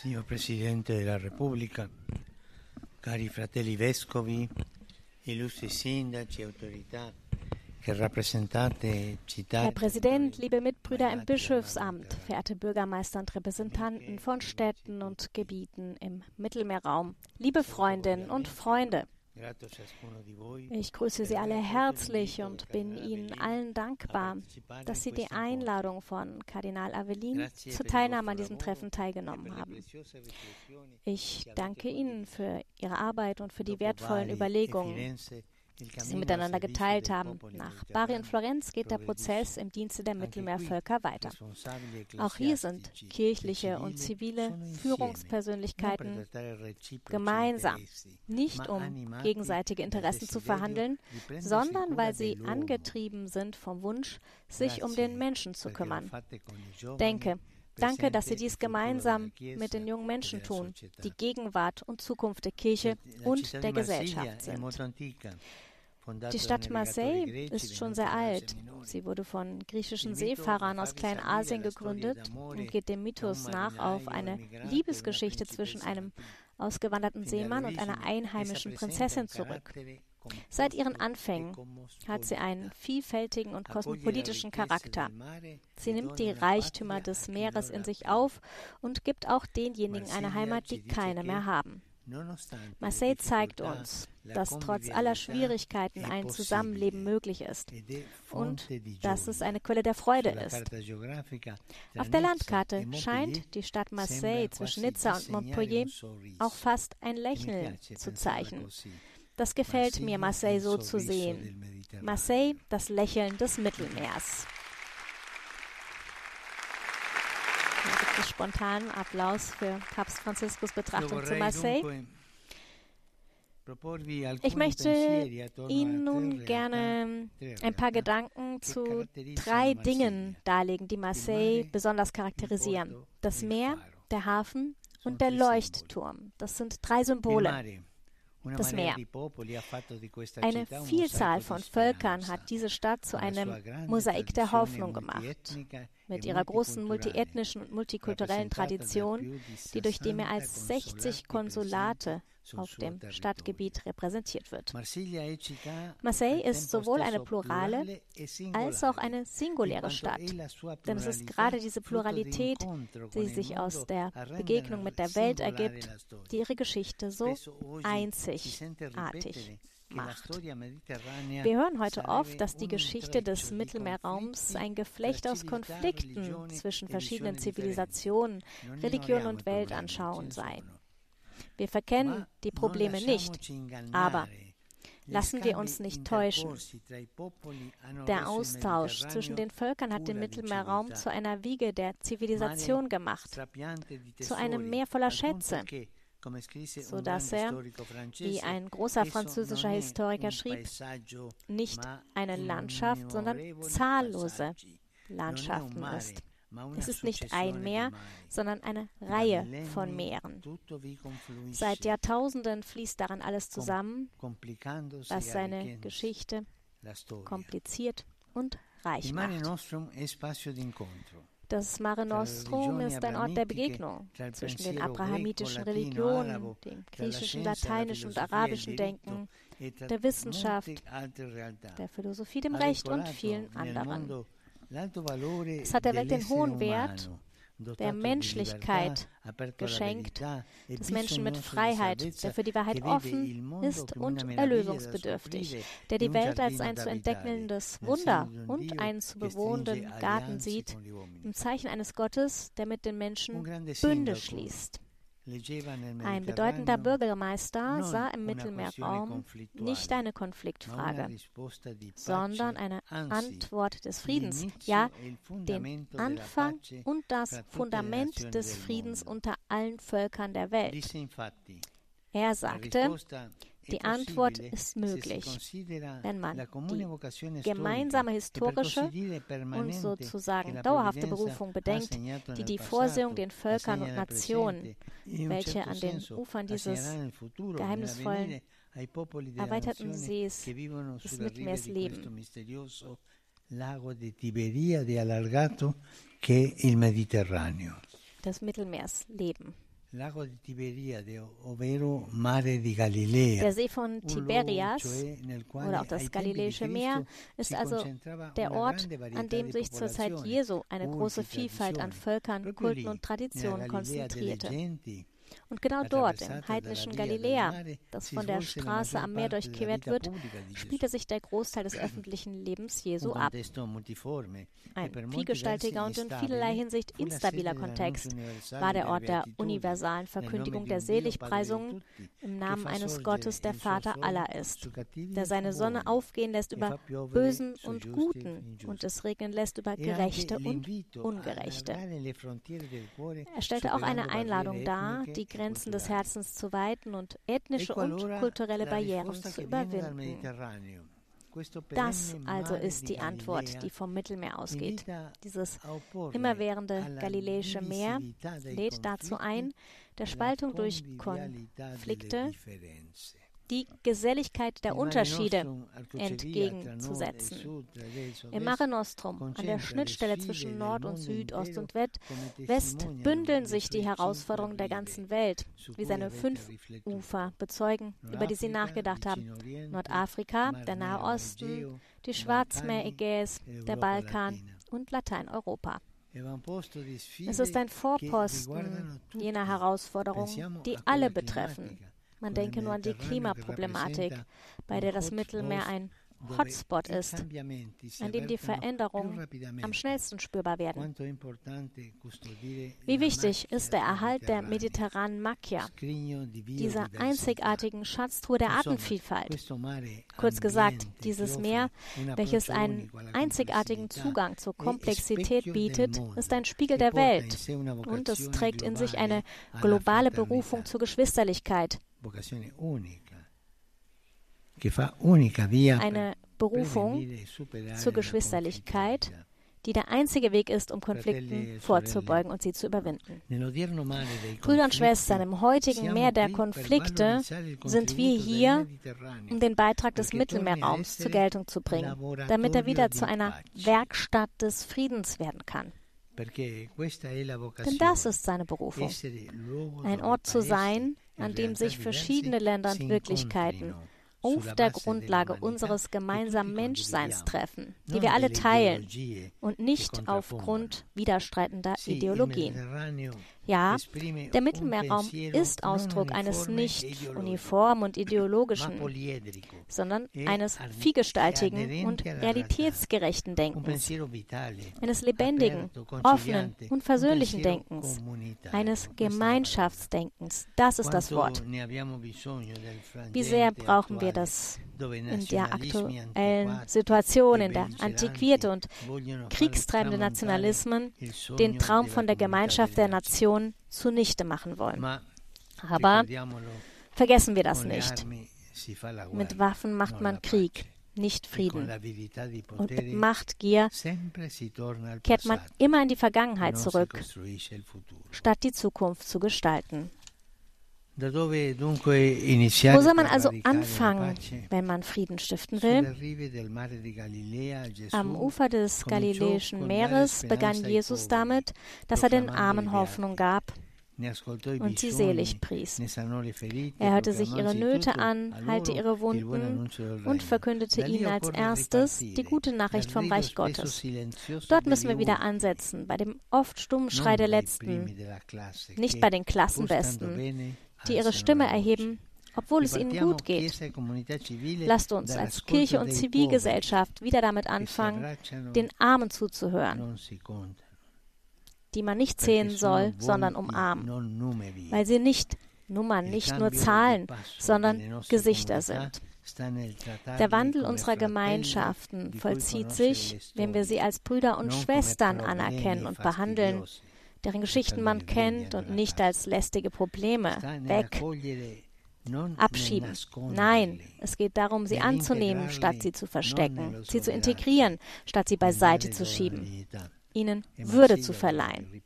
Signor Presidente della Repubblica, cari fratelli vescovi, illustri sindaci, autorità. Herr Präsident, liebe Mitbrüder im Bischofsamt, verehrte Bürgermeister und Repräsentanten von Städten und Gebieten im Mittelmeerraum, liebe Freundinnen und Freunde. Ich grüße Sie alle herzlich und bin Ihnen allen dankbar, dass Sie die Einladung von Kardinal Avelin zur Teilnahme an diesem Treffen teilgenommen haben. Ich danke Ihnen für Ihre Arbeit und für die wertvollen Überlegungen die sie miteinander geteilt haben. Nach Bari und Florenz geht der Prozess im Dienste der Mittelmeervölker weiter. Auch hier sind kirchliche und zivile Führungspersönlichkeiten gemeinsam, nicht um gegenseitige Interessen zu verhandeln, sondern weil sie angetrieben sind vom Wunsch, sich um den Menschen zu kümmern. Denke, Danke, dass Sie dies gemeinsam mit den jungen Menschen tun, die Gegenwart und Zukunft der Kirche und der Gesellschaft sind. Die Stadt Marseille ist schon sehr alt. Sie wurde von griechischen Seefahrern aus Kleinasien gegründet und geht dem Mythos nach auf eine Liebesgeschichte zwischen einem ausgewanderten Seemann und einer einheimischen Prinzessin zurück. Seit ihren Anfängen hat sie einen vielfältigen und kosmopolitischen Charakter. Sie nimmt die Reichtümer des Meeres in sich auf und gibt auch denjenigen eine Heimat, die keine mehr haben. Marseille zeigt uns, dass trotz aller Schwierigkeiten ein Zusammenleben möglich ist und dass es eine Quelle der Freude ist. Auf der Landkarte scheint die Stadt Marseille zwischen Nizza und Montpellier auch fast ein Lächeln zu zeichnen. Das gefällt mir, Marseille so zu sehen. Marseille, das Lächeln des Mittelmeers. Spontanen Applaus für Papst Franziskus Betrachtung zu Marseille. Ich möchte Ihnen nun gerne ein paar Gedanken zu drei Dingen darlegen, die Marseille besonders charakterisieren. Das Meer, der Hafen und der Leuchtturm. Das sind drei Symbole das Meer. Eine Vielzahl von Völkern hat diese Stadt zu einem Mosaik der Hoffnung gemacht. Mit ihrer großen multiethnischen und multikulturellen Tradition, die durch die mehr als 60 Konsulate auf dem Stadtgebiet repräsentiert wird. Marseille ist sowohl eine plurale als auch eine singuläre Stadt, denn es ist gerade diese Pluralität, die sich aus der Begegnung mit der Welt ergibt, die ihre Geschichte so einzigartig macht. Wir hören heute oft, dass die Geschichte des Mittelmeerraums ein Geflecht aus Konflikten zwischen verschiedenen Zivilisationen, Religionen und Weltanschauungen sei. Wir verkennen die Probleme nicht, aber lassen wir uns nicht täuschen. Der Austausch zwischen den Völkern hat den Mittelmeerraum zu einer Wiege der Zivilisation gemacht, zu einem Meer voller Schätze, so dass er, wie ein großer französischer Historiker schrieb, nicht eine Landschaft, sondern zahllose Landschaften ist. Es ist nicht ein Meer, sondern eine Reihe von Meeren. Seit Jahrtausenden fließt daran alles zusammen, was seine Geschichte kompliziert und reich macht. Das Mare Nostrum ist ein Ort der Begegnung zwischen den abrahamitischen Religionen, dem griechischen, lateinischen und arabischen Denken, der Wissenschaft, der Philosophie, dem Recht und vielen anderen. Es hat der Welt den hohen Wert der Menschlichkeit geschenkt, des Menschen mit Freiheit, der für die Wahrheit offen ist und erlösungsbedürftig, der die Welt als ein zu entdeckendes Wunder und einen zu bewohnenden Garten sieht, im Zeichen eines Gottes, der mit den Menschen Bünde schließt. Ein bedeutender Bürgermeister sah im Mittelmeerraum nicht eine Konfliktfrage, sondern eine Antwort des Friedens, ja, den Anfang und das Fundament des Friedens unter allen Völkern der Welt. Er sagte, die Antwort ist möglich, wenn man die gemeinsame historische und sozusagen dauerhafte Berufung bedenkt, die die Vorsehung den Völkern und Nationen, welche an den Ufern dieses geheimnisvollen erweiterten Sees des Mittelmeers leben. Lago di Tiberia di allargato che il Mediterraneo. Des Mittelmeers leben. Der See von Tiberias oder auch das Galiläische Meer ist also der Ort, an dem sich zur Zeit Jesu eine große Vielfalt an Völkern, Kulten und Traditionen konzentrierte. Und genau dort, im heidnischen Galiläa, das von der Straße am Meer durchquert wird, spielte sich der Großteil des öffentlichen Lebens Jesu ab. Ein vielgestaltiger und in vielerlei Hinsicht instabiler Kontext war der Ort der universalen Verkündigung der Seligpreisungen im Namen eines Gottes, der Vater aller ist, der seine Sonne aufgehen lässt über Bösen und Guten und es regnen lässt über Gerechte und Ungerechte. Er stellte auch eine Einladung dar, die Grenzen des Herzens zu weiten und ethnische und kulturelle Barrieren zu überwinden. Das also ist die Antwort, die vom Mittelmeer ausgeht. Dieses immerwährende Galiläische Meer lädt dazu ein, der Spaltung durch Konflikte die Geselligkeit der Unterschiede entgegenzusetzen. Im Mare Nostrum, an der Schnittstelle zwischen Nord und Süd, Ost und West, bündeln sich die Herausforderungen der ganzen Welt, wie seine fünf Ufer bezeugen, über die sie nachgedacht haben. Nordafrika, der Nahe Osten, die Schwarzmeer Ägäis, der Balkan und Lateineuropa. Es ist ein Vorposten jener Herausforderungen, die alle betreffen man denke nur an die Klimaproblematik, bei der das Mittelmeer ein Hotspot ist, an dem die Veränderungen am schnellsten spürbar werden. Wie wichtig ist der Erhalt der mediterranen Macchia, dieser einzigartigen Schatztruhe der Artenvielfalt? Kurz gesagt, dieses Meer, welches einen einzigartigen Zugang zur Komplexität bietet, ist ein Spiegel der Welt und es trägt in sich eine globale Berufung zur Geschwisterlichkeit, eine Berufung zur Geschwisterlichkeit, die der einzige Weg ist, um Konflikten vorzubeugen und sie zu überwinden. Brüder und Schwestern, im heutigen Meer der Konflikte sind wir hier, um den Beitrag des Mittelmeerraums zur Geltung zu bringen, damit er wieder zu einer Werkstatt des Friedens werden kann. Denn das ist seine Berufung, ein Ort zu sein, an dem sich verschiedene Länder und Wirklichkeiten auf der Grundlage unseres gemeinsamen Menschseins treffen, die wir alle teilen und nicht aufgrund widerstreitender Ideologien. Ja, der Mittelmeerraum ist Ausdruck eines nicht uniformen und ideologischen, sondern eines vielgestaltigen und realitätsgerechten Denkens, eines lebendigen, offenen und versöhnlichen Denkens, eines Gemeinschaftsdenkens. Das ist das Wort. Wie sehr brauchen wir das in der aktuellen Situation, in der antiquierte und kriegstreibende Nationalismen den Traum von der Gemeinschaft der Nation zunichte machen wollen. Aber vergessen wir das nicht. Mit Waffen macht man Krieg, nicht Frieden. Und mit Machtgier kehrt man immer in die Vergangenheit zurück, statt die Zukunft zu gestalten. Wo soll man also anfangen, wenn man Frieden stiften will? Am Ufer des Galiläischen Meeres begann Jesus damit, dass er den Armen Hoffnung gab und sie selig pries. Er hörte sich ihre Nöte an, heilte ihre Wunden und verkündete ihnen als erstes die gute Nachricht vom Reich Gottes. Dort müssen wir wieder ansetzen, bei dem oft stummen Schrei der Letzten, nicht bei den Klassenbesten, die ihre Stimme erheben, obwohl es ihnen gut geht. Lasst uns als Kirche und Zivilgesellschaft wieder damit anfangen, den Armen zuzuhören, die man nicht zählen soll, sondern umarmen, weil sie nicht Nummern, nicht nur Zahlen, sondern Gesichter sind. Der Wandel unserer Gemeinschaften vollzieht sich, wenn wir sie als Brüder und Schwestern anerkennen und behandeln, deren Geschichten man kennt und nicht als lästige Probleme. Weg. Abschieben. Nein, es geht darum, sie anzunehmen, statt sie zu verstecken, sie zu integrieren, statt sie beiseite zu schieben, ihnen Würde zu verleihen.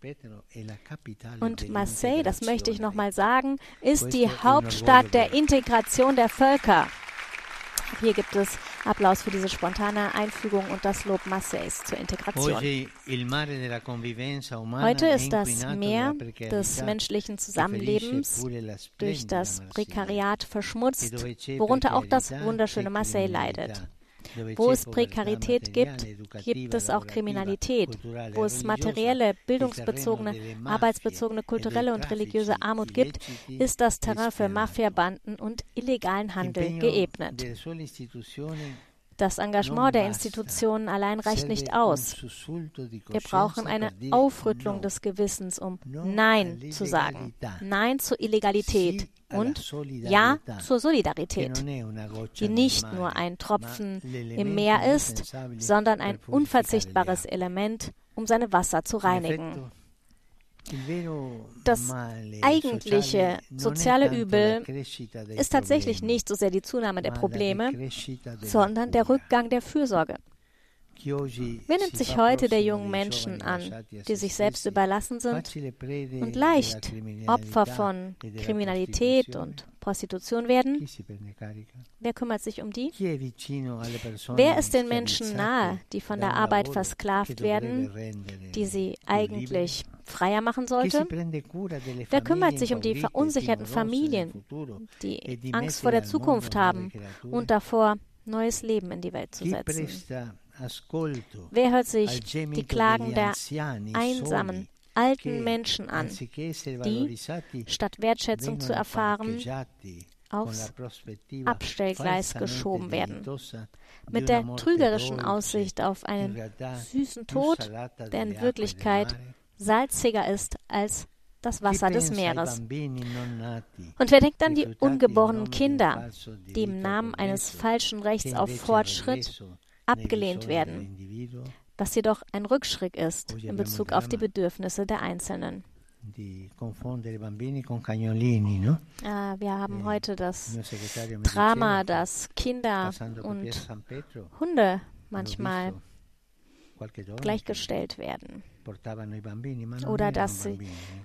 Und Marseille, das möchte ich nochmal sagen, ist die Hauptstadt der Integration der Völker. Hier gibt es Applaus für diese spontane Einfügung und das Lob Marseilles zur Integration. Heute ist das Meer des menschlichen Zusammenlebens durch das Prekariat verschmutzt, worunter auch das wunderschöne Marseille leidet. Wo es Prekarität gibt, gibt es auch Kriminalität. Wo es materielle, bildungsbezogene, arbeitsbezogene, kulturelle und religiöse Armut gibt, ist das Terrain für Mafiabanden und illegalen Handel geebnet. Das Engagement der Institutionen allein reicht nicht aus. Wir brauchen eine Aufrüttelung des Gewissens, um Nein zu sagen. Nein zur Illegalität und Ja zur Solidarität, die nicht nur ein Tropfen im Meer ist, sondern ein unverzichtbares Element, um seine Wasser zu reinigen. Das eigentliche soziale Übel ist tatsächlich nicht so sehr die Zunahme der Probleme, sondern der Rückgang der Fürsorge. Wer nimmt sich heute der jungen Menschen an, die sich selbst überlassen sind und leicht Opfer von Kriminalität und Prostitution werden? Wer kümmert sich um die? Wer ist den Menschen nahe, die von der Arbeit versklavt werden, die sie eigentlich freier machen sollte? Wer kümmert sich um die verunsicherten Familien, die Angst vor der Zukunft haben und davor, neues Leben in die Welt zu setzen? Wer hört sich die Klagen der einsamen, alten Menschen an, die, statt Wertschätzung zu erfahren, aufs Abstellgleis geschoben werden, mit der trügerischen Aussicht auf einen süßen Tod, der in Wirklichkeit salziger ist als das Wasser des Meeres. Und wer denkt an die ungeborenen Kinder, die im Namen eines falschen Rechts auf Fortschritt abgelehnt werden, was jedoch ein Rückschritt ist in Bezug auf die Bedürfnisse der Einzelnen. Ah, wir haben eh, heute das Drama, dass Kinder und Hunde manchmal gleichgestellt werden. oder dass sie,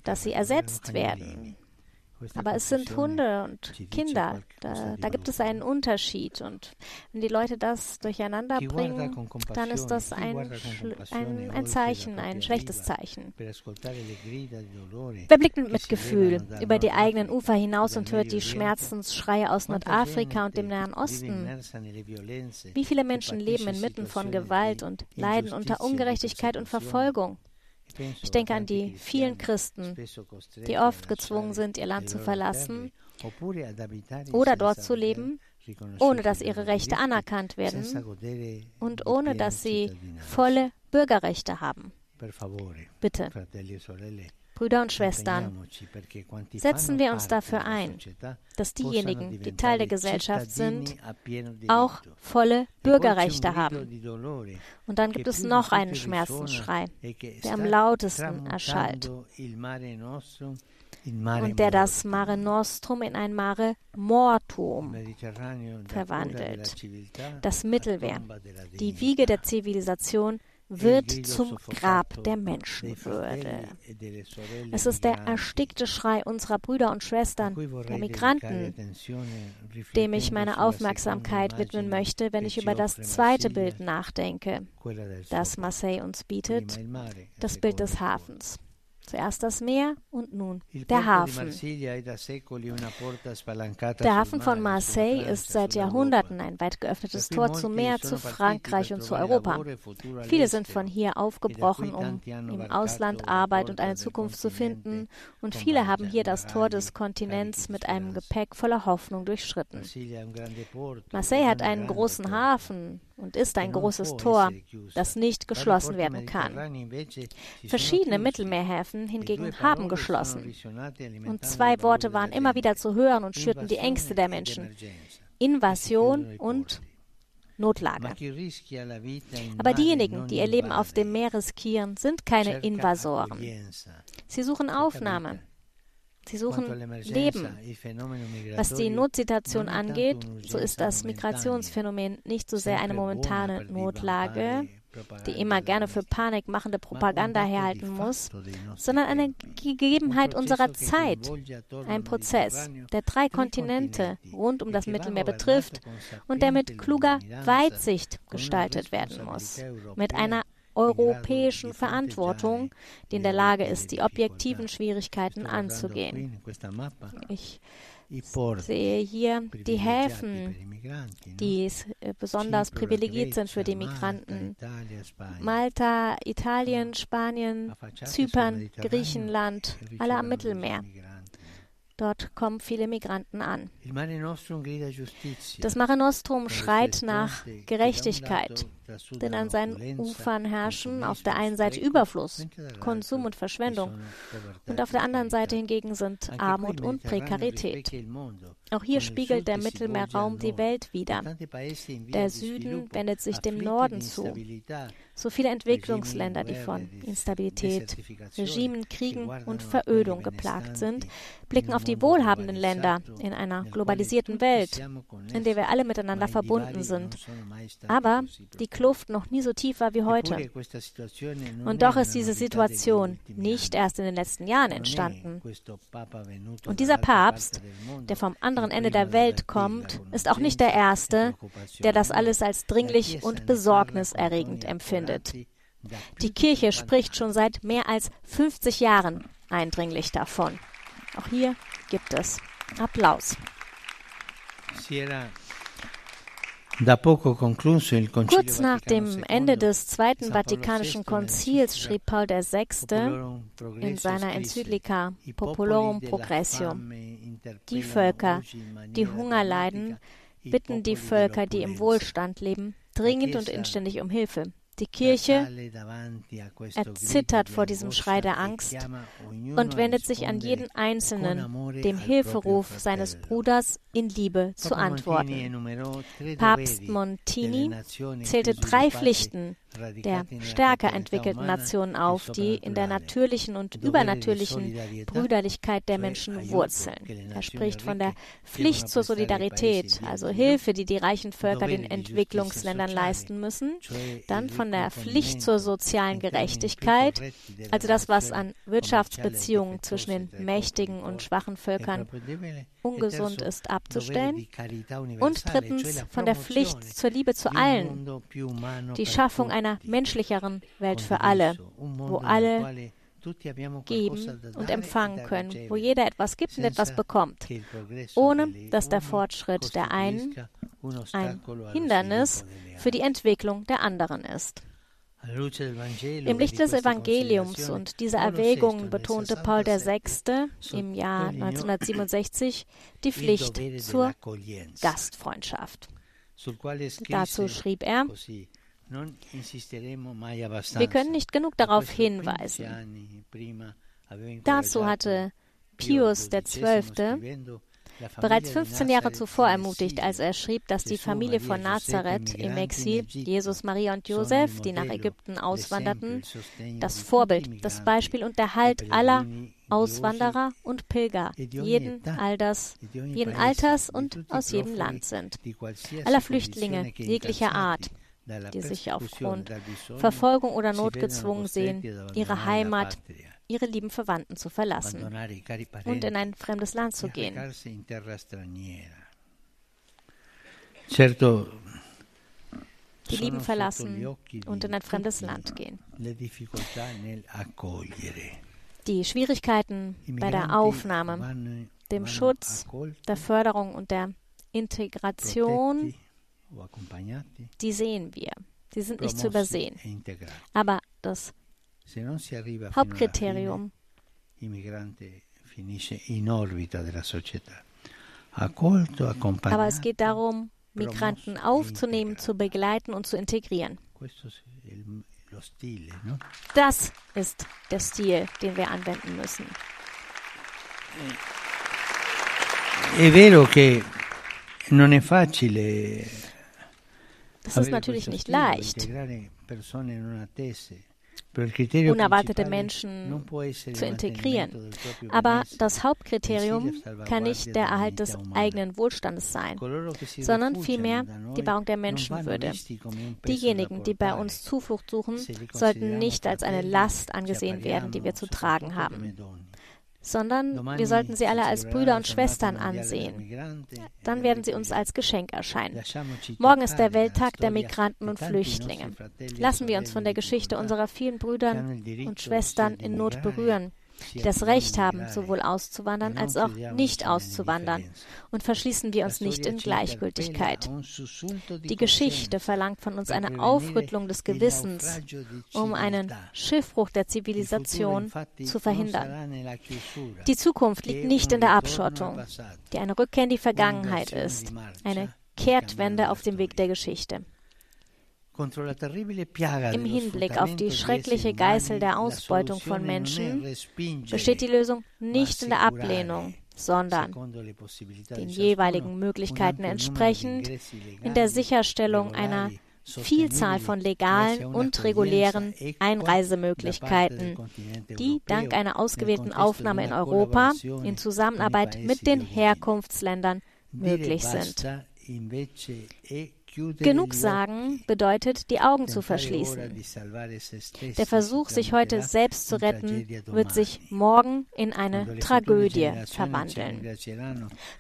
dass sie ersetzt werden aber es sind Hunde und Kinder. Da, da, gibt es einen Unterschied. Und wenn die Leute das durcheinander bringen, dann ist das ein, ein, ein Zeichen, ein schlechtes Zeichen. Wer blickt mit Mitgefühl über die eigenen Ufer hinaus und hört die Schmerzensschreie aus Nordafrika und dem Nahen Osten? Wie viele Menschen leben inmitten von Gewalt und leiden unter Ungerechtigkeit und Verfolgung? Ich denke an die vielen Christen, die oft gezwungen sind, ihr Land zu verlassen oder dort zu leben, ohne dass ihre Rechte anerkannt werden und ohne dass sie volle Bürgerrechte haben. Bitte, Brüder und Schwestern, setzen wir uns dafür ein, dass diejenigen, die Teil der Gesellschaft sind, auch volle Bürgerrechte haben. Und dann gibt es noch einen Schmerzensschrei, der am lautesten erschallt und der das Mare Nostrum in ein Mare Mortum verwandelt. Das Mittelmeer, die Wiege der Zivilisation, wird zum Grab der Menschenwürde. Es ist der erstickte Schrei unserer Brüder und Schwestern, der Migranten, dem ich meine Aufmerksamkeit widmen möchte, wenn ich über das zweite Bild nachdenke, das Marseille uns bietet, das Bild des Hafens. Zuerst das Meer und nun der Hafen. Der Hafen von Marseille ist seit Jahrhunderten ein weit geöffnetes Tor zum Meer, zu Frankreich und zu Europa. Viele sind von hier aufgebrochen, um im Ausland Arbeit und eine Zukunft zu finden, und viele haben hier das Tor des Kontinents mit einem Gepäck voller Hoffnung durchschritten. Marseille hat einen großen Hafen, und ist ein großes Tor, das nicht geschlossen werden kann. Verschiedene Mittelmeerhäfen hingegen haben geschlossen. Und zwei Worte waren immer wieder zu hören und schürten die Ängste der Menschen. Invasion und Notlage. Aber diejenigen, die ihr Leben auf dem Meer riskieren, sind keine Invasoren. Sie suchen Aufnahme. Sie suchen Leben. Was die Notsituation angeht, so ist das Migrationsphänomen nicht so sehr eine momentane Notlage, die immer gerne für panikmachende Propaganda herhalten muss, sondern eine Gegebenheit unserer Zeit, ein Prozess, der drei Kontinente rund um das Mittelmeer betrifft und der mit kluger Weitsicht gestaltet werden muss, mit einer europäischen Verantwortung, die in der Lage ist, die objektiven Schwierigkeiten anzugehen. Ich sehe hier die Häfen, die äh, besonders privilegiert sind für die Migranten. Malta, Italien, Spanien, Zypern, Griechenland, alle am Mittelmeer. Dort kommen viele Migranten an. Das Mare Nostrum schreit nach Gerechtigkeit, denn an seinen Ufern herrschen auf der einen Seite Überfluss, Konsum und Verschwendung und auf der anderen Seite hingegen sind Armut und Prekarität. Auch hier spiegelt der Mittelmeerraum die Welt wider. Der Süden wendet sich dem Norden zu. So viele Entwicklungsländer, die von Instabilität, Regimen, Kriegen und Verödung geplagt sind, blicken auf die wohlhabenden Länder in einer globalisierten Welt, in der wir alle miteinander verbunden sind. Aber die Kluft noch nie so tief war wie heute. Und doch ist diese Situation nicht erst in den letzten Jahren entstanden. Und dieser Papst, der vom anderen Ende der Welt kommt, ist auch nicht der Erste, der das alles als dringlich und besorgniserregend empfindet. Die Kirche spricht schon seit mehr als 50 Jahren eindringlich davon. Auch hier gibt es Applaus. Kurz nach dem Ende des Zweiten Vatikanischen Konzils schrieb Paul VI. in seiner Enzyklika Populorum Progressium, die Völker, die Hunger leiden, bitten die Völker, die im Wohlstand leben, dringend und inständig um Hilfe. Die Kirche erzittert vor diesem Schrei der Angst und wendet sich an jeden Einzelnen, dem Hilferuf seines Bruders in Liebe zu antworten. Papst Montini zählte drei Pflichten der stärker entwickelten Nationen auf, die in der natürlichen und übernatürlichen Brüderlichkeit der Menschen wurzeln. Er spricht von der Pflicht zur Solidarität, also Hilfe, die die reichen Völker den Entwicklungsländern leisten müssen, dann von der Pflicht zur sozialen Gerechtigkeit, also das, was an Wirtschaftsbeziehungen zwischen den mächtigen und schwachen Völkern ungesund ist, abzustellen. Und drittens von der Pflicht zur Liebe zu allen, die Schaffung einer menschlicheren Welt für alle, wo alle geben und empfangen können, wo jeder etwas gibt und etwas bekommt, ohne dass der Fortschritt der einen ein Hindernis für die Entwicklung der anderen ist. Im Licht des Evangeliums und dieser Erwägungen betonte Paul VI. im Jahr 1967 die Pflicht zur Gastfreundschaft. Dazu schrieb er, wir können nicht genug darauf hinweisen. Dazu hatte Pius XII bereits 15 Jahre zuvor ermutigt, als er schrieb, dass die Familie von Nazareth im Exil, Jesus, Maria und Josef, die nach Ägypten auswanderten, das Vorbild, das Beispiel und der Halt aller Auswanderer und Pilger, jeden, Alters, jeden Alters und aus jedem Land sind. Aller Flüchtlinge jeglicher Art, die sich aufgrund Verfolgung oder Not gezwungen sehen, ihre Heimat, ihre lieben Verwandten zu verlassen und in ein fremdes Land zu gehen. Die Lieben verlassen und in ein fremdes Land gehen. Die Schwierigkeiten bei der Aufnahme, dem Schutz, der Förderung und der Integration, die sehen wir. Sie sind nicht zu übersehen. E Aber das Hauptkriterium. Aber es geht darum, Migranten aufzunehmen, zu begleiten und zu integrieren. Das ist der Stil, den wir anwenden müssen. Facile das ist natürlich nicht leicht. Unerwartete Menschen zu integrieren. Aber das Hauptkriterium kann nicht der Erhalt des eigenen Wohlstandes sein, sondern vielmehr die Wahrung der Menschenwürde. Diejenigen, die bei uns Zuflucht suchen, sollten nicht als eine Last angesehen werden, die wir zu tragen haben sondern wir sollten sie alle als Brüder und Schwestern ansehen. Dann werden sie uns als Geschenk erscheinen. Morgen ist der Welttag der Migranten und Flüchtlinge. Lassen wir uns von der Geschichte unserer vielen Brüder und Schwestern in Not berühren die das Recht haben, sowohl auszuwandern als auch nicht auszuwandern, und verschließen wir uns nicht in Gleichgültigkeit. Die Geschichte verlangt von uns eine Aufrüttelung des Gewissens, um einen Schiffbruch der Zivilisation zu verhindern. Die Zukunft liegt nicht in der Abschottung, die eine Rückkehr in die Vergangenheit ist, eine Kehrtwende auf dem Weg der Geschichte. Im Hinblick auf die schreckliche Geißel der Ausbeutung von Menschen besteht die Lösung nicht in der Ablehnung, sondern den jeweiligen Möglichkeiten entsprechend in der Sicherstellung einer Vielzahl von legalen und regulären Einreisemöglichkeiten, die dank einer ausgewählten Aufnahme in Europa in Zusammenarbeit mit den Herkunftsländern möglich sind. Genug sagen bedeutet, die Augen zu verschließen. Der Versuch, sich heute selbst zu retten, wird sich morgen in eine Tragödie verwandeln.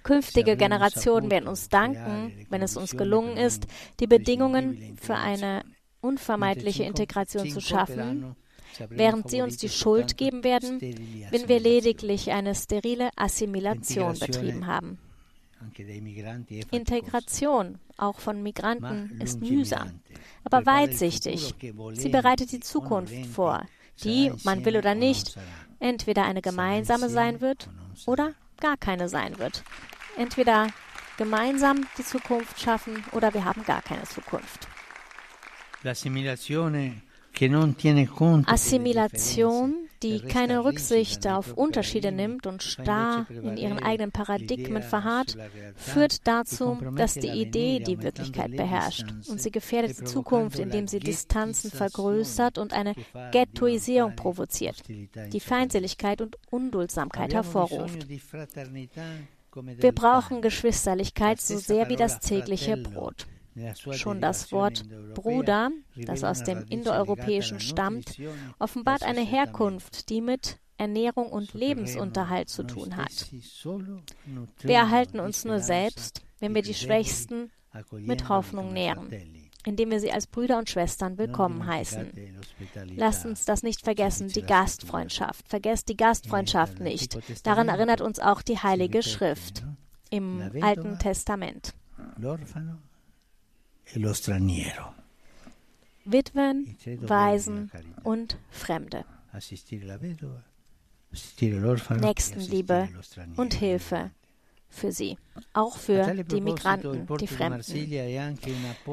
Künftige Generationen werden uns danken, wenn es uns gelungen ist, die Bedingungen für eine unvermeidliche Integration zu schaffen, während sie uns die Schuld geben werden, wenn wir lediglich eine sterile Assimilation betrieben haben. Integration, auch von Migranten, ist mühsam, aber weitsichtig. Sie bereitet die Zukunft vor, die, man will oder nicht, entweder eine gemeinsame sein wird oder gar keine sein wird. Entweder gemeinsam die Zukunft schaffen oder wir haben gar keine Zukunft. Assimilation, die keine Rücksicht auf Unterschiede nimmt und starr in ihren eigenen Paradigmen verharrt, führt dazu, dass die Idee die Wirklichkeit beherrscht und sie gefährdet die Zukunft, indem sie Distanzen vergrößert und eine Ghettoisierung provoziert, die Feindseligkeit und Unduldsamkeit hervorruft. Wir brauchen Geschwisterlichkeit so sehr wie das tägliche Brot. Schon das Wort Bruder, das aus dem Indoeuropäischen stammt, offenbart eine Herkunft, die mit Ernährung und Lebensunterhalt zu tun hat. Wir erhalten uns nur selbst, wenn wir die Schwächsten mit Hoffnung nähren, indem wir sie als Brüder und Schwestern willkommen heißen. Lasst uns das nicht vergessen, die Gastfreundschaft. Vergesst die Gastfreundschaft nicht. Daran erinnert uns auch die Heilige Schrift im Alten Testament. Witwen, Waisen und Fremde. Nächstenliebe und Hilfe für sie, auch für die Migranten, die Fremden.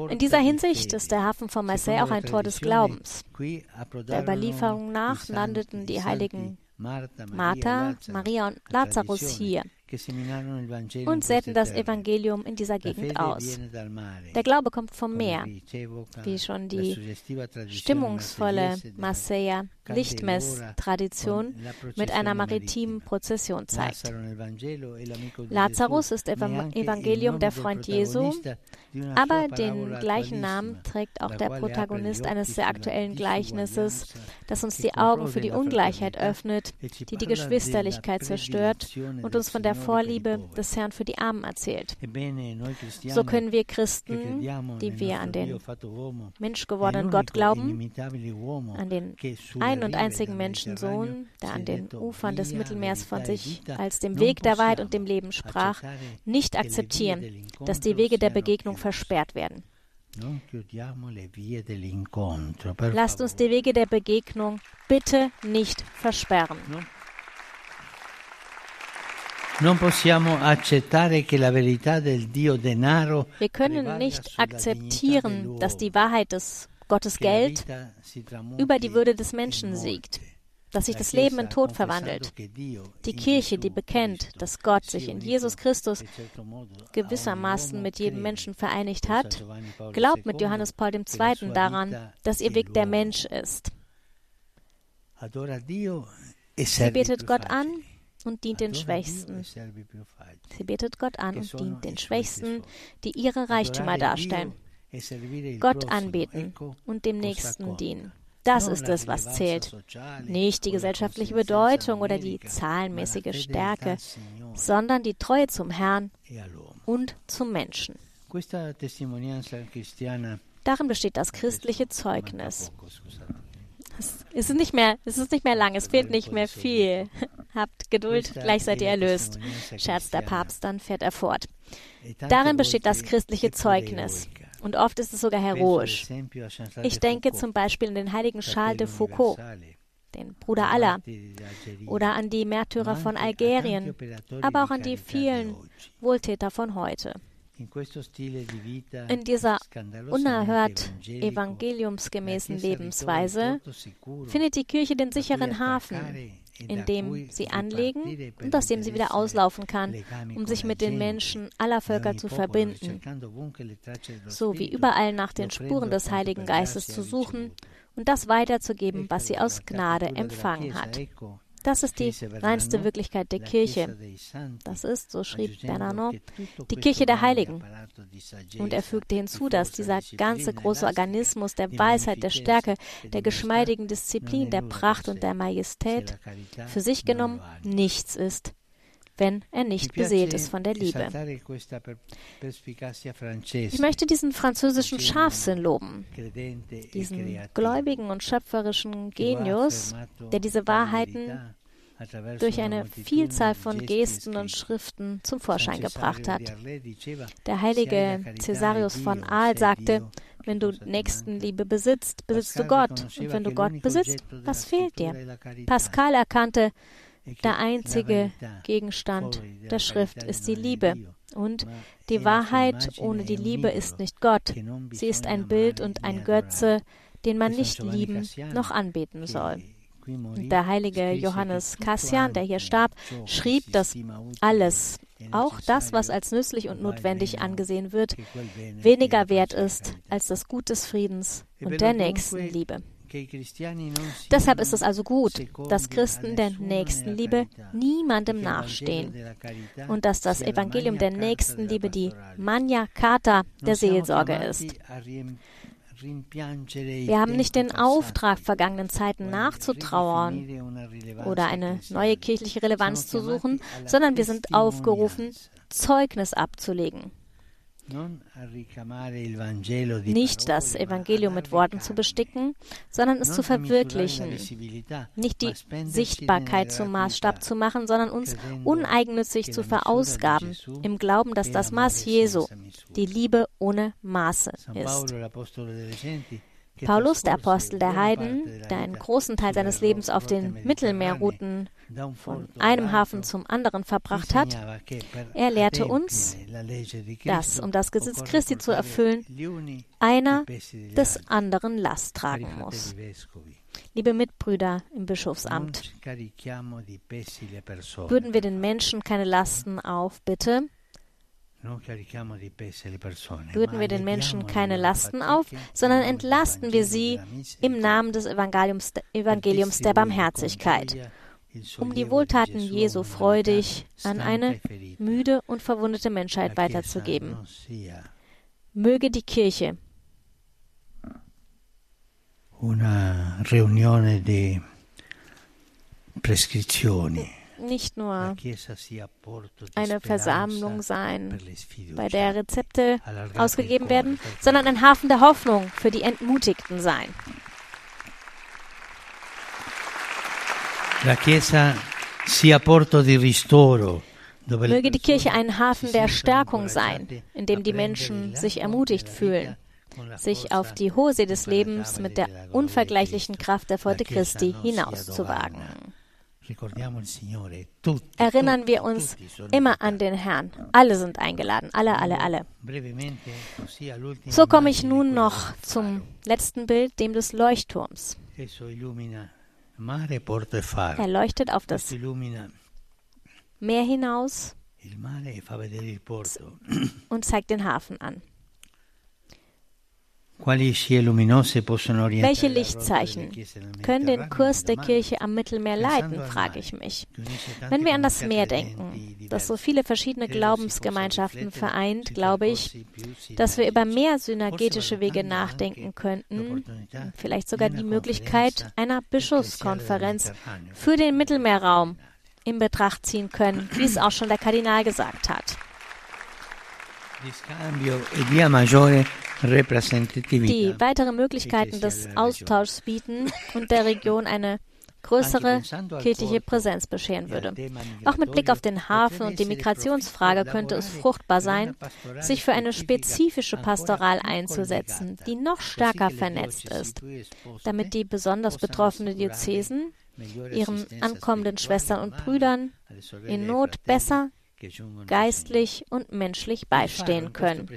In dieser Hinsicht ist der Hafen von Marseille auch ein Tor des Glaubens. Der Überlieferung nach landeten die heiligen Martha, Maria und Lazarus hier und säten das Evangelium in dieser Gegend aus. Der Glaube kommt vom Meer, wie schon die stimmungsvolle Marseiller Lichtmess-Tradition mit einer maritimen Prozession zeigt. Lazarus ist Evangelium der Freund Jesu, aber den gleichen Namen trägt auch der Protagonist eines sehr aktuellen Gleichnisses, das uns die Augen für die Ungleichheit öffnet, die die Geschwisterlichkeit zerstört und uns von der Vorliebe des Herrn für die Armen erzählt. So können wir Christen, die wir an den menschgewordenen Gott glauben, an den ein und einzigen Menschensohn, der an den Ufern des Mittelmeers von sich als dem Weg der Wahrheit und dem Leben sprach, nicht akzeptieren, dass die Wege der Begegnung versperrt werden. Lasst uns die Wege der Begegnung bitte nicht versperren. Wir können nicht akzeptieren, dass die Wahrheit des Gottes Geld über die Würde des Menschen siegt, dass sich das Leben in Tod verwandelt. Die Kirche, die bekennt, dass Gott sich in Jesus Christus gewissermaßen mit jedem Menschen vereinigt hat, glaubt mit Johannes Paul II. daran, dass ihr Weg der Mensch ist. Sie betet Gott an und dient den Schwächsten. Sie betet Gott an und dient den Schwächsten, die ihre Reichtümer darstellen. Gott anbeten und dem Nächsten dienen. Das ist es, was zählt. Nicht die gesellschaftliche Bedeutung oder die zahlenmäßige Stärke, sondern die Treue zum Herrn und zum Menschen. Darin besteht das christliche Zeugnis. Es ist nicht mehr, es ist nicht mehr lang, es fehlt nicht mehr viel. Habt Geduld, gleich seid ihr erlöst, scherzt der Papst, dann fährt er fort. Darin besteht das christliche Zeugnis. Und oft ist es sogar heroisch. Ich denke zum Beispiel an den heiligen Charles de Foucault, den Bruder aller, oder an die Märtyrer von Algerien, aber auch an die vielen Wohltäter von heute. In dieser unerhört evangeliumsgemäßen Lebensweise findet die Kirche den sicheren Hafen, in dem sie anlegen und aus dem sie wieder auslaufen kann, um sich mit den Menschen aller Völker zu verbinden, so wie überall nach den Spuren des Heiligen Geistes zu suchen und das weiterzugeben, was sie aus Gnade empfangen hat. Das ist die reinste Wirklichkeit der Kirche. Das ist, so schrieb Bernanon, die Kirche der Heiligen. Und er fügte hinzu, dass dieser ganze große Organismus der Weisheit, der Stärke, der geschmeidigen Disziplin, der Pracht und der Majestät für sich genommen nichts ist, wenn er nicht beseelt ist von der Liebe. Ich möchte diesen französischen Scharfsinn loben, diesen gläubigen und schöpferischen Genius, der diese Wahrheiten durch eine Vielzahl von Gesten und Schriften zum Vorschein gebracht hat. Der heilige Cäsarius von Aal sagte, wenn du Nächstenliebe besitzt, besitzt du Gott. Und wenn du Gott besitzt, was fehlt dir? Pascal erkannte, der einzige Gegenstand der Schrift ist die Liebe. Und die Wahrheit ohne die Liebe ist nicht Gott. Sie ist ein Bild und ein Götze, den man nicht lieben noch anbeten soll. Der heilige Johannes Cassian, der hier starb, schrieb, dass alles, auch das, was als nützlich und notwendig angesehen wird, weniger wert ist als das Gut des Friedens und der Nächstenliebe. Deshalb ist es also gut, dass Christen der Nächstenliebe niemandem nachstehen und dass das Evangelium der Nächstenliebe die Magna Carta der Seelsorge ist. Wir haben nicht den Auftrag, vergangenen Zeiten nachzutrauern oder eine neue kirchliche Relevanz zu suchen, sondern wir sind aufgerufen, Zeugnis abzulegen. Nicht das Evangelium mit Worten zu besticken, sondern es zu verwirklichen. Nicht die Sichtbarkeit zum Maßstab zu machen, sondern uns uneigennützig zu verausgaben, im Glauben, dass das Maß Jesu, die Liebe ohne Maße ist. Paulus, der Apostel der Heiden, der einen großen Teil seines Lebens auf den Mittelmeerrouten von einem Hafen zum anderen verbracht hat, er lehrte uns, dass, um das Gesetz Christi zu erfüllen, einer des anderen Last tragen muss. Liebe Mitbrüder im Bischofsamt, würden wir den Menschen keine Lasten auf, bitte? Bürden wir den Menschen keine Lasten auf, sondern entlasten wir sie im Namen des Evangeliums, Evangeliums der Barmherzigkeit, um die Wohltaten Jesu freudig an eine müde und verwundete Menschheit weiterzugeben. Möge die Kirche una riunione di prescrizioni nicht nur eine Versammlung sein, bei der Rezepte ausgegeben werden, sondern ein Hafen der Hoffnung für die Entmutigten sein. Möge die Kirche ein Hafen der Stärkung sein, in dem die Menschen sich ermutigt fühlen, sich auf die hohe See des Lebens mit der unvergleichlichen Kraft der Folge Christi hinauszuwagen. Erinnern wir uns immer an den Herrn. Alle sind eingeladen, alle, alle, alle. So komme ich nun noch zum letzten Bild, dem des Leuchtturms. E er leuchtet auf das Meer hinaus e und zeigt den Hafen an. Welche Lichtzeichen können den Kurs der Kirche am Mittelmeer leiten, frage ich mich. Wenn wir an das Meer denken, das so viele verschiedene Glaubensgemeinschaften vereint, glaube ich, dass wir über mehr synergetische Wege nachdenken könnten, vielleicht sogar die Möglichkeit einer Bischofskonferenz für den Mittelmeerraum in Betracht ziehen können, wie es auch schon der Kardinal gesagt hat. Die weitere Möglichkeiten des Austauschs bieten und der Region eine größere kirchliche Präsenz bescheren würde. Auch mit Blick auf den Hafen und die Migrationsfrage könnte es fruchtbar sein, sich für eine spezifische Pastoral einzusetzen, die noch stärker vernetzt ist, damit die besonders betroffenen Diözesen ihren ankommenden Schwestern und Brüdern in Not besser geistlich und menschlich beistehen können.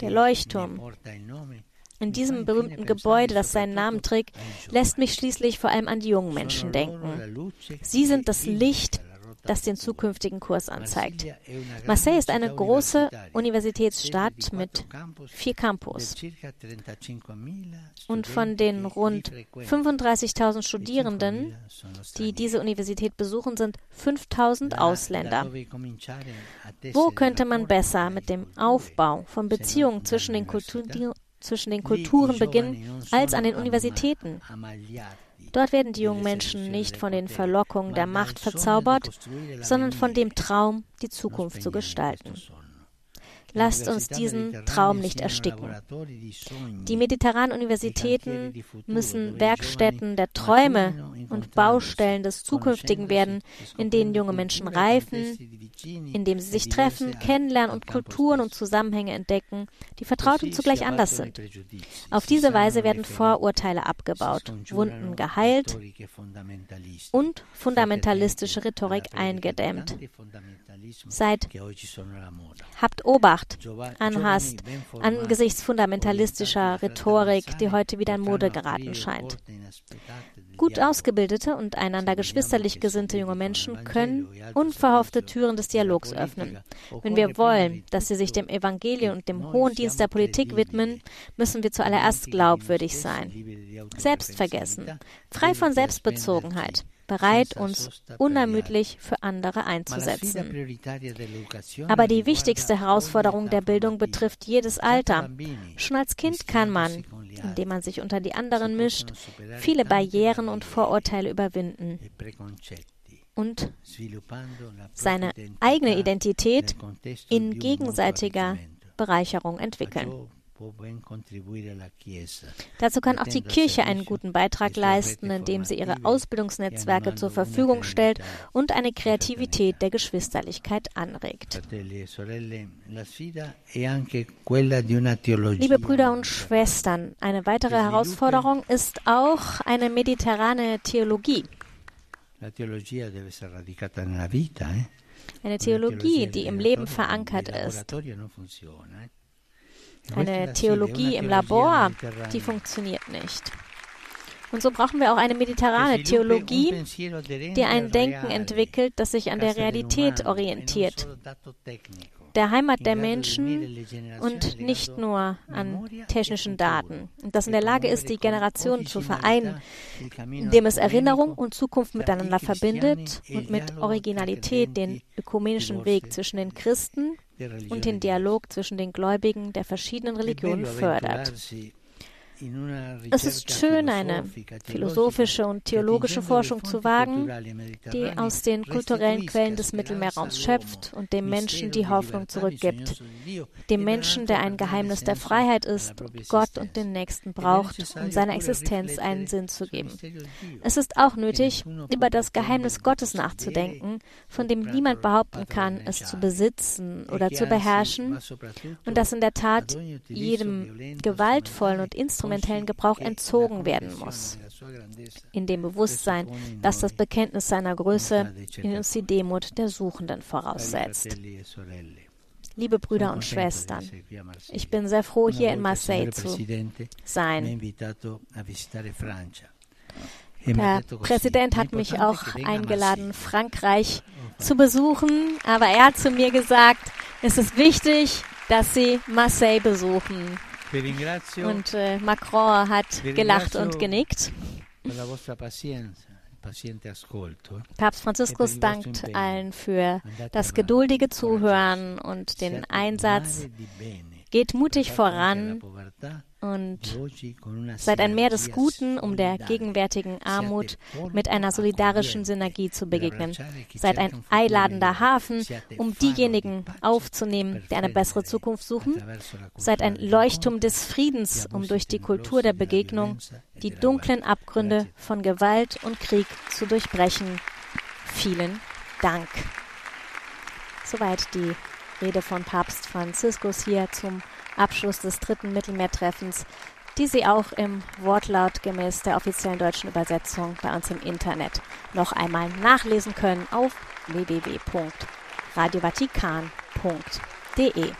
Der Leuchtturm in diesem berühmten Gebäude, das seinen Namen trägt, lässt mich schließlich vor allem an die jungen Menschen denken. Sie sind das Licht das den zukünftigen Kurs anzeigt. Marseille ist eine große Universitätsstadt mit vier Campus. Und von den rund 35.000 Studierenden, die diese Universität besuchen, sind 5.000 Ausländer. Wo könnte man besser mit dem Aufbau von Beziehungen zwischen den Kulturen zwischen den Kulturen beginnen als an den Universitäten. Dort werden die jungen Menschen nicht von den Verlockungen der Macht verzaubert, sondern von dem Traum, die Zukunft zu gestalten. Lasst uns diesen Traum nicht ersticken. Die mediterranen Universitäten müssen Werkstätten der Träume und Baustellen des Zukünftigen werden, in denen junge Menschen reifen, indem sie sich treffen, kennenlernen und Kulturen und Zusammenhänge entdecken, die vertraut und zugleich anders sind. Auf diese Weise werden Vorurteile abgebaut, Wunden geheilt und fundamentalistische Rhetorik eingedämmt. Seid, habt Obacht, anhast, angesichts fundamentalistischer Rhetorik, die heute wieder in Mode geraten scheint. Gut ausgebildete und einander geschwisterlich gesinnte junge Menschen können unverhoffte Türen des Dialogs öffnen. Wenn wir wollen, dass sie sich dem Evangelium und dem hohen Dienst der Politik widmen, müssen wir zuallererst glaubwürdig sein, selbstvergessen, frei von Selbstbezogenheit bereit, uns unermüdlich für andere einzusetzen. Aber die wichtigste Herausforderung der Bildung betrifft jedes Alter. Schon als Kind kann man, indem man sich unter die anderen mischt, viele Barrieren und Vorurteile überwinden und seine eigene Identität in gegenseitiger Bereicherung entwickeln. Dazu kann auch die Kirche einen guten Beitrag leisten, indem sie ihre Ausbildungsnetzwerke zur Verfügung stellt und eine Kreativität der Geschwisterlichkeit anregt. Liebe Brüder und Schwestern, eine weitere Herausforderung ist auch eine mediterrane Theologie. Eine Theologie, die im Leben verankert ist. Eine Theologie im Labor, die funktioniert nicht. Und so brauchen wir auch eine mediterrane Theologie, die ein Denken entwickelt, das sich an der Realität orientiert, der Heimat der Menschen und nicht nur an technischen Daten. Und das in der Lage ist, die Generationen zu vereinen, indem es Erinnerung und Zukunft miteinander verbindet und mit Originalität den ökumenischen Weg zwischen den Christen und den Dialog zwischen den Gläubigen der verschiedenen Religionen fördert. Es ist schön, eine philosophische und theologische Forschung zu wagen, die aus den kulturellen Quellen des Mittelmeerraums schöpft und dem Menschen die Hoffnung zurückgibt. Dem Menschen, der ein Geheimnis der Freiheit ist, Gott und den Nächsten braucht, um seiner Existenz einen Sinn zu geben. Es ist auch nötig, über das Geheimnis Gottes nachzudenken, von dem niemand behaupten kann, es zu besitzen oder zu beherrschen, und das in der Tat jedem gewaltvollen und instrumentellen instrumentellen Gebrauch entzogen werden muss. In dem Bewusstsein, dass das Bekenntnis seiner Größe in uns die Demut der Suchenden voraussetzt. Liebe Brüder und Schwestern, ich bin sehr froh, hier in Marseille zu sein. Der Präsident hat mich auch eingeladen, Frankreich zu besuchen, aber er hat zu mir gesagt, es ist wichtig, dass Sie Marseille besuchen. Und äh, Macron hat gelacht und genickt. Papst Franziskus dankt allen für das geduldige Zuhören und den Einsatz. Geht mutig voran und seid ein Meer des Guten, um der gegenwärtigen Armut mit einer solidarischen Synergie zu begegnen. Seid ein einladender Hafen, um diejenigen aufzunehmen, die eine bessere Zukunft suchen. Seid ein Leuchtturm des Friedens, um durch die Kultur der Begegnung die dunklen Abgründe von Gewalt und Krieg zu durchbrechen. Vielen Dank. Soweit die Rede von Papst Franziskus hier zum Abschluss des dritten Mittelmeertreffens, die Sie auch im Wortlaut gemäß der offiziellen deutschen Übersetzung bei uns im Internet noch einmal nachlesen können auf www.radiovatikan.de.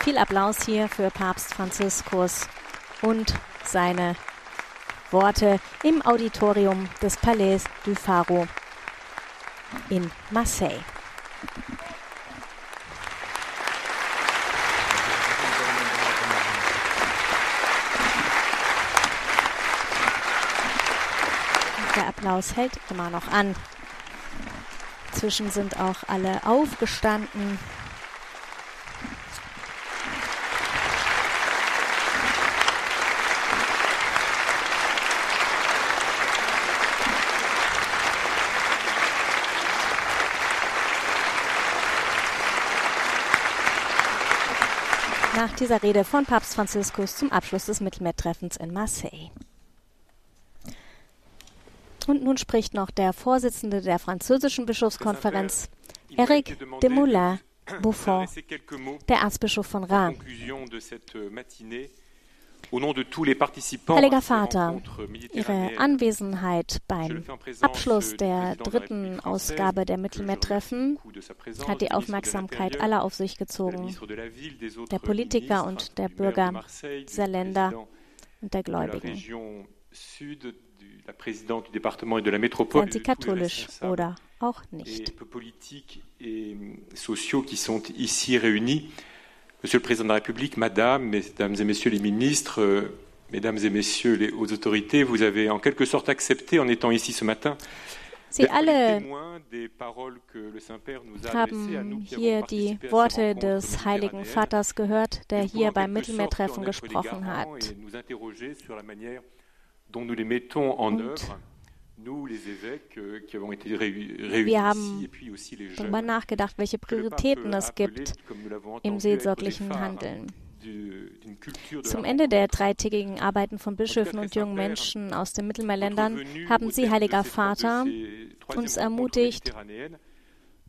Viel Applaus hier für Papst Franziskus und seine Worte im Auditorium des Palais du Faro in Marseille. Der Applaus hält immer noch an. Inzwischen sind auch alle aufgestanden. Nach dieser Rede von Papst Franziskus zum Abschluss des Mittelmeertreffens in Marseille. Und nun spricht noch der Vorsitzende der französischen Bischofskonferenz, Eric de Moulin Buffon, der Erzbischof von Reims. Heiliger Vater, Ihre Anwesenheit beim Abschluss der dritten Ausgabe der Mittelmeertreffen hat die Aufmerksamkeit aller auf sich gezogen, der Politiker und der Bürger dieser Länder und der Gläubigen. Seien Sie katholisch oder auch nicht. Monsieur le Président de la République, Madame, Mesdames et Messieurs les ministres, euh, Mesdames et Messieurs les hautes autorités, vous avez en quelque sorte accepté, en étant ici ce matin, Sie alle haben hier die Worte des Heiligen Vaters gehört, der hier beim Mittelmeertreffen gesprochen hat. dont euh, les jeunes, darüber nachgedacht, welche Prioritäten es gibt im seelsorglichen Handeln. Zum Ende der dreitägigen Arbeiten von Bischöfen und jungen Menschen aus den Mittelmeerländern haben Sie, Heiliger Vater, uns ermutigt,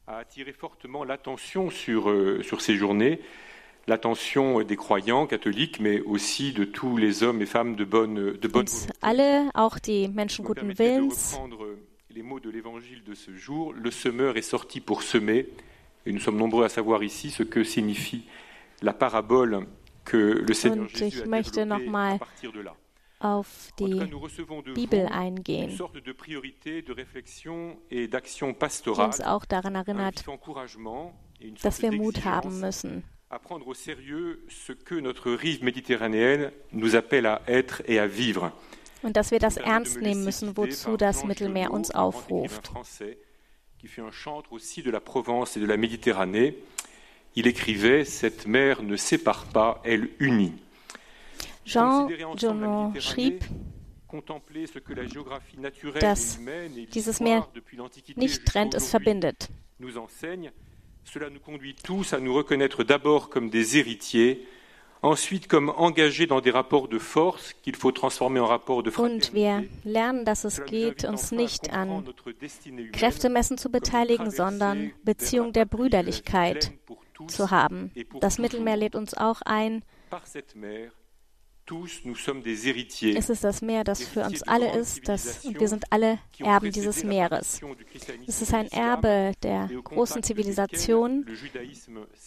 a attiré fortement l'attention sur, euh, sur ces journées l'attention des croyants catholiques, mais aussi de tous les hommes et femmes de bonne, de bonne Uns alle, auch die Menschen guten Willens. les mots de l'évangile de ce jour, le semeur est sorti pour semer, et nous sommes nombreux à savoir ici ce que signifie la parabole que le Seigneur Und Jésus ich a möchte développée nochmal à partir de là. auf En tout die cas, nous recevons de Bibel vous une eingehen, sorte de priorité de réflexion et d'action die pastorale, uns auch daran un erinnert, vif encouragement et une dass sorte wir Mut haben d'exigence müssen. À prendre au sérieux ce que notre rive méditerranéenne nous appelle à être et à vivre. Und dass wir das ernst nehmen müssen, wozu das Jean Mittelmeer uns aufruft. qui fut un chantre aussi de la Provence et de la Méditerranée. Il écrivait Cette mer ne sépare pas, elle unit. Jean Méditerranée, schrieb, contempler ce que la géographie naturelle dass dieses Meer nicht trennt, es verbindet. nous enseigne, cela nous conduit tous à nous reconnaître d'abord comme des héritiers, ensuite comme engagés dans des rapports de force qu'il faut transformer en rapports de Und wir lernen, dass es geht, uns nicht an Kräftemessen zu beteiligen, sondern Beziehung un der Brüderlichkeit zu haben. Das. Mittelmeer lädt uns auch ein, Es ist das Meer, das für uns alle ist, das, und wir sind alle Erben dieses Meeres. Es ist ein Erbe der großen Zivilisation,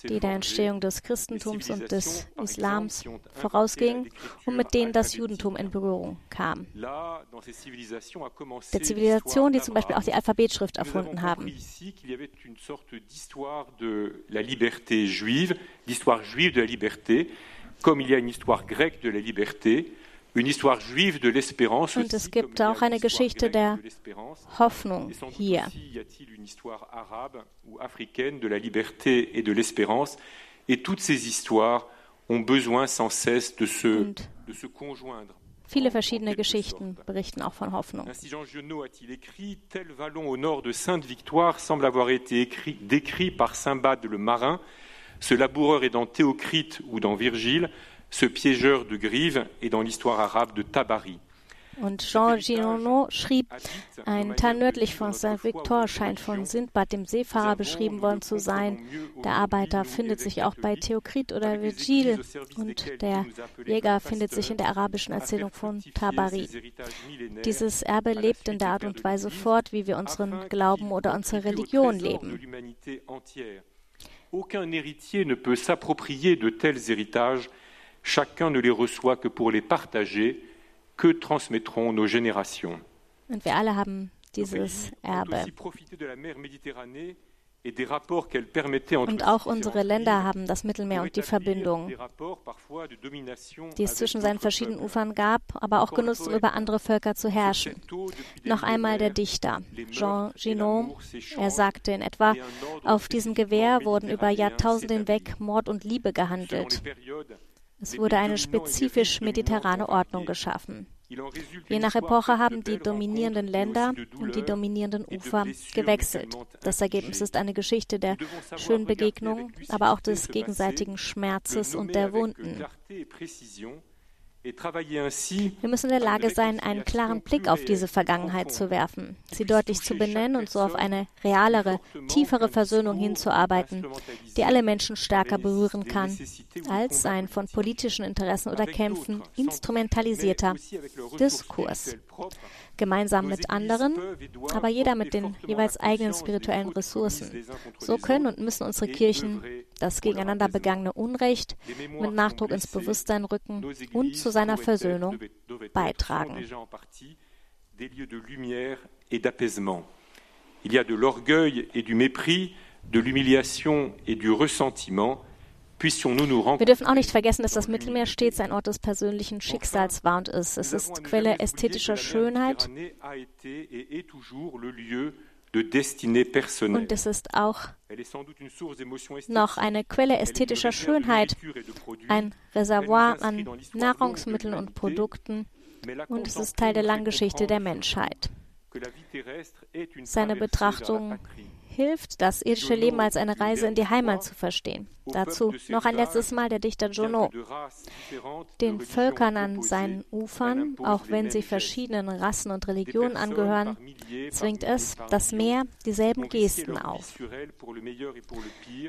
die der Entstehung des Christentums und des Islams vorausging und mit denen das Judentum in Berührung kam. Der Zivilisation, die zum Beispiel auch die Alphabetschrift erfunden haben. Comme il y a une histoire grecque de la liberté, une histoire juive de l'espérance. Und es gibt auch eine Geschichte der Hoffnung hier. Y a-t-il une histoire arabe ou africaine de la liberté et de l'espérance? Et toutes ces histoires ont besoin sans cesse de se, de se conjoindre. Viele verschiedene Geschichten berichten auch von Hoffnung. Ainsi Jean Genot a-t-il écrit Tel vallon au nord de Sainte-Victoire semble avoir été écrit, décrit par Simbad le marin. Ce laboureur est dans Théocrite ou dans Virgile, ce piégeur de Grive est dans l'histoire arabe de Tabari. Und Jean Giono schrieb, ein Teil nördlich von Saint-Victor scheint von Sindbad, dem Seefahrer, beschrieben worden zu sein. Der Arbeiter findet sich auch bei Theokrit oder Virgil und der Jäger findet sich in der arabischen Erzählung von Tabari. Dieses Erbe lebt in der Art und Weise fort, wie wir unseren Glauben oder unsere Religion leben. Aucun héritier ne peut s'approprier de tels héritages, chacun ne les reçoit que pour les partager, que transmettront nos générations. Und wir alle haben dieses Erbe. Und auch unsere Länder haben das Mittelmeer und die Verbindung, die es zwischen seinen verschiedenen Ufern gab, aber auch genutzt, um über andere Völker zu herrschen. Noch einmal der Dichter Jean Ginot, er sagte in etwa, auf diesem Gewehr wurden über Jahrtausende hinweg Mord und Liebe gehandelt. Es wurde eine spezifisch mediterrane Ordnung geschaffen. Je nach Epoche haben die dominierenden Länder und die dominierenden Ufer gewechselt. Das Ergebnis ist eine Geschichte der schönen Begegnung, aber auch des gegenseitigen Schmerzes und der Wunden. Wir müssen in der Lage sein, einen klaren Blick auf diese Vergangenheit zu werfen, sie deutlich zu benennen und so auf eine realere, tiefere Versöhnung hinzuarbeiten, die alle Menschen stärker berühren kann, als ein von politischen Interessen oder Kämpfen instrumentalisierter Diskurs gemeinsam mit anderen, aber jeder mit den jeweils eigenen spirituellen Ressourcen. So können und müssen unsere Kirchen das gegeneinander begangene Unrecht mit Nachdruck ins Bewusstsein rücken und zu seiner Versöhnung beitragen. Il y a de l'orgueil et du mépris, de l'humiliation et du ressentiment wir dürfen auch nicht vergessen, dass das Mittelmeer stets ein Ort des persönlichen Schicksals war und ist. Es ist Quelle ästhetischer Schönheit. Und es ist auch noch eine Quelle ästhetischer Schönheit, ein Reservoir an Nahrungsmitteln und Produkten. Und es ist Teil der Langgeschichte der Menschheit. Seine Betrachtung hilft, das irdische Leben als eine Reise in die Heimat zu verstehen. Dazu noch ein letztes Mal der Dichter Jono. Den Völkern an seinen Ufern, auch wenn sie verschiedenen Rassen und Religionen angehören, zwingt es, das Meer, dieselben Gesten auf.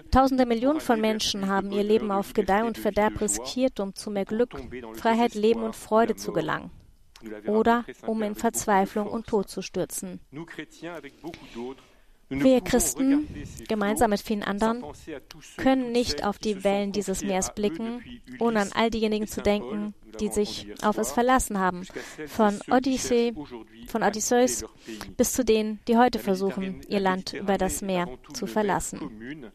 Tausende Millionen von Menschen haben ihr Leben auf Gedeih und Verderb riskiert, um zu mehr Glück, Freiheit, Leben und Freude zu gelangen oder um in Verzweiflung und Tod zu stürzen. Wir Christen, gemeinsam mit vielen anderen, können nicht auf die Wellen dieses Meeres blicken, ohne an all diejenigen zu denken, die sich auf es verlassen haben, von Odyssee, von Odysseus bis zu denen, die heute versuchen, ihr Land über das Meer zu verlassen.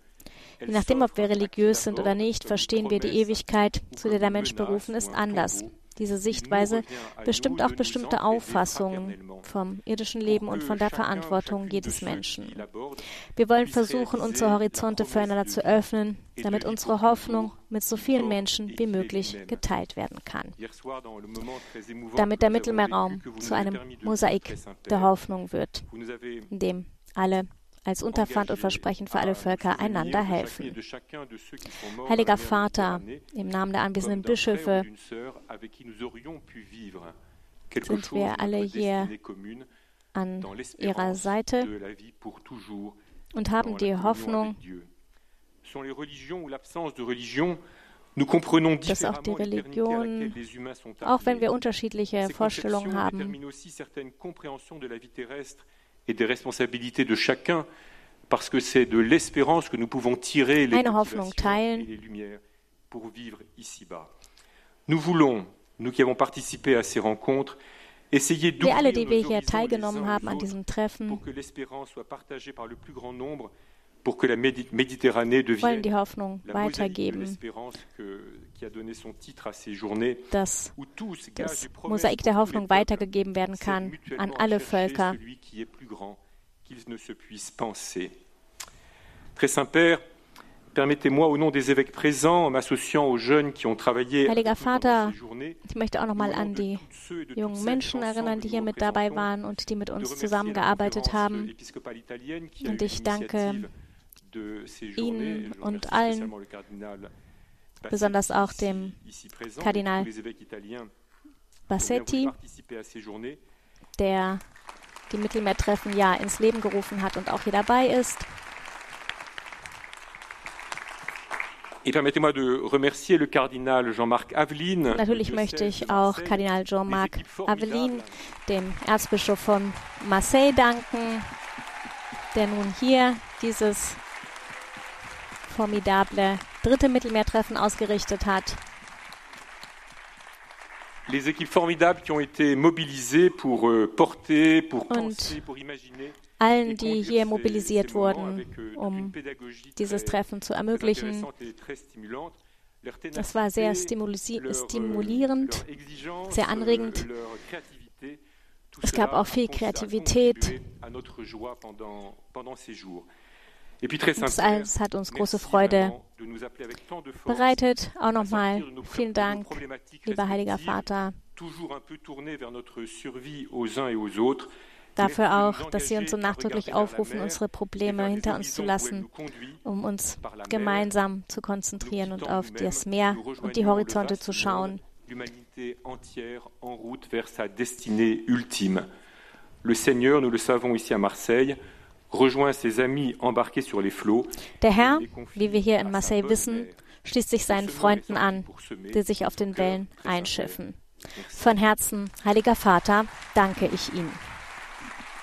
Je nachdem, ob wir religiös sind oder nicht, verstehen wir die Ewigkeit, zu der der Mensch berufen ist, anders. Diese Sichtweise bestimmt auch bestimmte Auffassungen vom irdischen Leben und von der Verantwortung jedes Menschen. Wir wollen versuchen, unsere Horizonte füreinander zu öffnen, damit unsere Hoffnung mit so vielen Menschen wie möglich geteilt werden kann. Damit der Mittelmeerraum zu einem Mosaik der Hoffnung wird, in dem alle als Unterpfand und Versprechen für alle Völker einander helfen. Heiliger Vater, im Namen der anwesenden Bischöfe sind wir alle hier an ihrer Seite und haben die Hoffnung, dass auch die Religion, auch wenn wir unterschiedliche Vorstellungen haben, parce que c'est de l'espérance que nous pouvons tirer les et les lumières pour vivre ici-bas. Nous voulons, nous qui avons participé à ces rencontres, essayer alle, die wir d'ouvrir hier teilgenommen haben an diesem Treffen, pour que l'espérance soit partagée par le plus grand nombre, pour que la Médi- Méditerranée wollen devienne die Hoffnung la mosaïque de weitergeben, l'espérance que- dass das Mosaik der Hoffnung weitergegeben werden kann an alle Völker. ne. Très Saint-Père, permettez-moi au nom des évêques présents, en m'associant aux jeunes qui ont travaillé Heiliger Vater, Ich möchte auch nochmal an die jungen Menschen erinnern, die hier mit dabei waren und die mit uns zusammengearbeitet haben. Und ich danke Ihnen und allen, besonders auch dem Kardinal Bassetti, der die Mittelmeertreffen ja ins Leben gerufen hat und auch hier dabei ist. Aveline. Natürlich möchte ich auch Kardinal Jean-Marc équipes formidables, Avelin, dem Erzbischof von Marseille, danken, der nun hier dieses formidable dritte Mittelmeertreffen ausgerichtet hat. Les équipes formidables qui ont été mobilisées pour euh, porter, pour Und penser, pour imaginer. Allen, die hier mobilisiert wurden, euh, um dieses Treffen zu ermöglichen. Das war sehr euh, stimulierend. sehr anregend. Es gab auch viel Kreativität. Und das alles hat uns große Freude bereitet. Auch nochmal vielen Dank, lieber Heiliger Vater, dafür auch, dass Sie uns so nachdrücklich aufrufen, unsere Probleme hinter uns zu lassen, um uns gemeinsam zu konzentrieren und auf das Meer und die Horizonte zu schauen. Le Seigneur, nous le savons ici à Marseille, rejoint ses amis embarqués sur les flots. Der Herr, wie wir hier in Marseille wissen, schließt sich seinen Freunden an, die sich auf de den Wellen einschiffen. Von Herzen, Heiliger Vater, danke ich Ihnen.